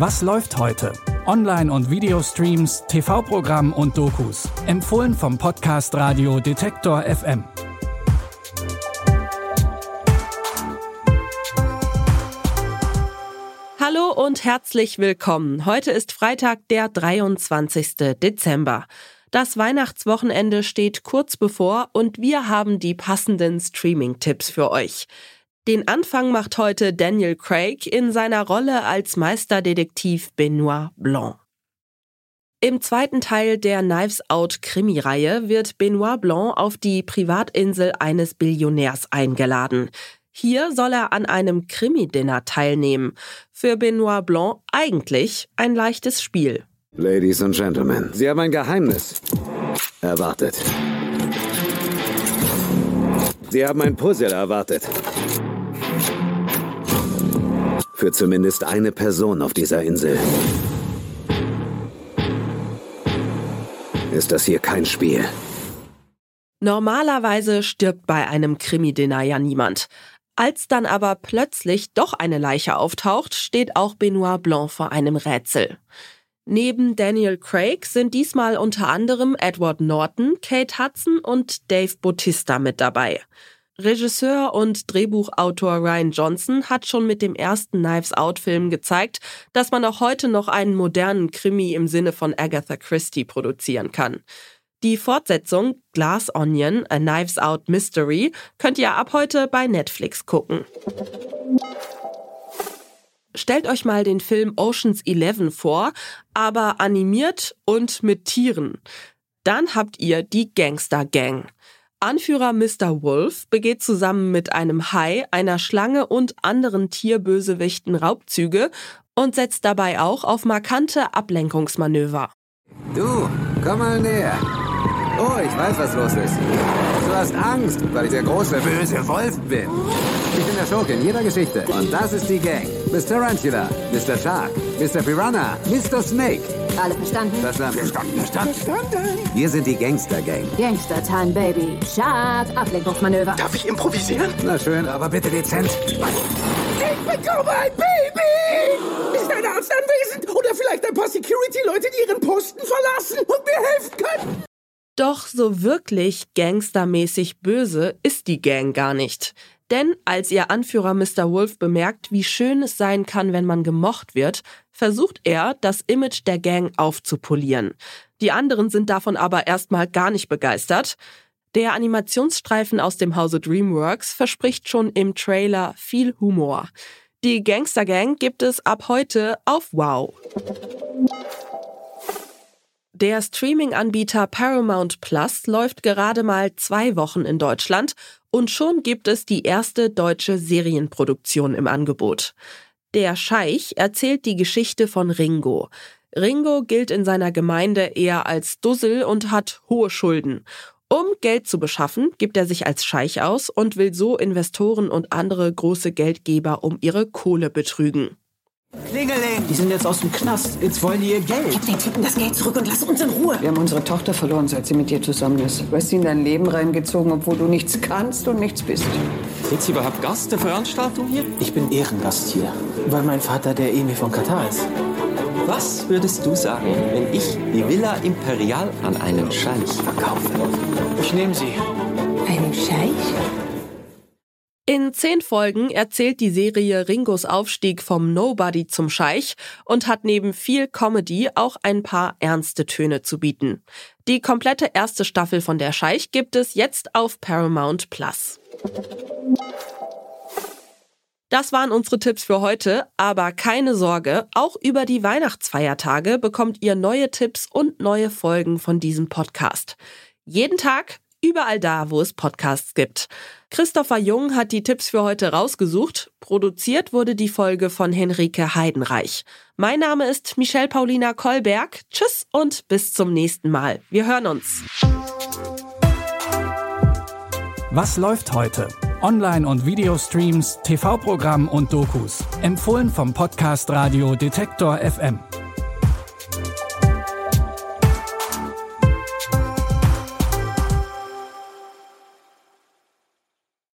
Was läuft heute? Online- und Videostreams, TV-Programm und Dokus. Empfohlen vom Podcast Radio Detektor FM. Hallo und herzlich willkommen. Heute ist Freitag, der 23. Dezember. Das Weihnachtswochenende steht kurz bevor und wir haben die passenden Streaming-Tipps für euch. Den Anfang macht heute Daniel Craig in seiner Rolle als Meisterdetektiv Benoit Blanc. Im zweiten Teil der Knives Out Krimireihe wird Benoit Blanc auf die Privatinsel eines Billionärs eingeladen. Hier soll er an einem Krimi-Dinner teilnehmen. Für Benoit Blanc eigentlich ein leichtes Spiel. Ladies and Gentlemen, Sie haben ein Geheimnis erwartet. Sie haben ein Puzzle erwartet. Für zumindest eine Person auf dieser Insel. Ist das hier kein Spiel? Normalerweise stirbt bei einem Krimi-Dinner ja niemand. Als dann aber plötzlich doch eine Leiche auftaucht, steht auch Benoit Blanc vor einem Rätsel. Neben Daniel Craig sind diesmal unter anderem Edward Norton, Kate Hudson und Dave Bautista mit dabei. Regisseur und Drehbuchautor Ryan Johnson hat schon mit dem ersten Knives Out-Film gezeigt, dass man auch heute noch einen modernen Krimi im Sinne von Agatha Christie produzieren kann. Die Fortsetzung Glass Onion, A Knives Out Mystery könnt ihr ab heute bei Netflix gucken. Stellt euch mal den Film Oceans 11 vor, aber animiert und mit Tieren. Dann habt ihr die Gangster Gang. Anführer Mr. Wolf begeht zusammen mit einem Hai, einer Schlange und anderen Tierbösewichten Raubzüge und setzt dabei auch auf markante Ablenkungsmanöver. Du, komm mal näher. Oh, ich weiß, was los ist. Du hast Angst, weil ich der große, böse Wolf bin. Ich bin der Schurke in jeder Geschichte. Und das ist die Gang. Miss Tarantula, Mr. Shark, Mr. Piranha, Mr. Snake. Alle verstanden? Verstanden. Verstanden. Verstanden. Wir sind die Gangster-Gang. Gangster-Time, Baby. Sharp, Ablenkungsmanöver. Darf ich improvisieren? Na schön, aber bitte dezent. Ich bekomme ein Baby! Ist ein Arzt anwesend? Oder vielleicht ein paar Security-Leute, die ihren Posten verlassen und mir helfen können? Doch so wirklich gangstermäßig böse ist die Gang gar nicht. Denn als ihr Anführer Mr. Wolf bemerkt, wie schön es sein kann, wenn man gemocht wird, versucht er, das Image der Gang aufzupolieren. Die anderen sind davon aber erstmal gar nicht begeistert. Der Animationsstreifen aus dem Hause DreamWorks verspricht schon im Trailer viel Humor. Die Gangster Gang gibt es ab heute auf Wow. Der Streaming-Anbieter Paramount Plus läuft gerade mal zwei Wochen in Deutschland und schon gibt es die erste deutsche Serienproduktion im Angebot. Der Scheich erzählt die Geschichte von Ringo. Ringo gilt in seiner Gemeinde eher als Dussel und hat hohe Schulden. Um Geld zu beschaffen, gibt er sich als Scheich aus und will so Investoren und andere große Geldgeber um ihre Kohle betrügen. Klingeling! Die sind jetzt aus dem Knast. Jetzt wollen die ihr Geld. Gib den Typen das Geld zurück und lass uns in Ruhe. Wir haben unsere Tochter verloren, seit sie mit dir zusammen ist. Du hast sie in dein Leben reingezogen, obwohl du nichts kannst und nichts bist. Sind Sie überhaupt Gast der Veranstaltung hier? Ich bin Ehrengast hier, weil mein Vater der Emir von Katar ist. Was würdest du sagen, wenn ich die Villa Imperial an einen Scheich verkaufe? Ich nehme sie. Einen Scheich? In zehn Folgen erzählt die Serie Ringos Aufstieg vom Nobody zum Scheich und hat neben viel Comedy auch ein paar ernste Töne zu bieten. Die komplette erste Staffel von Der Scheich gibt es jetzt auf Paramount Plus. Das waren unsere Tipps für heute, aber keine Sorge, auch über die Weihnachtsfeiertage bekommt ihr neue Tipps und neue Folgen von diesem Podcast. Jeden Tag überall da, wo es Podcasts gibt. Christopher Jung hat die Tipps für heute rausgesucht. Produziert wurde die Folge von Henrike Heidenreich. Mein Name ist Michelle Paulina Kolberg. Tschüss und bis zum nächsten Mal. Wir hören uns. Was läuft heute? Online- und Videostreams, TV-Programm und Dokus. Empfohlen vom Podcast Radio Detektor FM.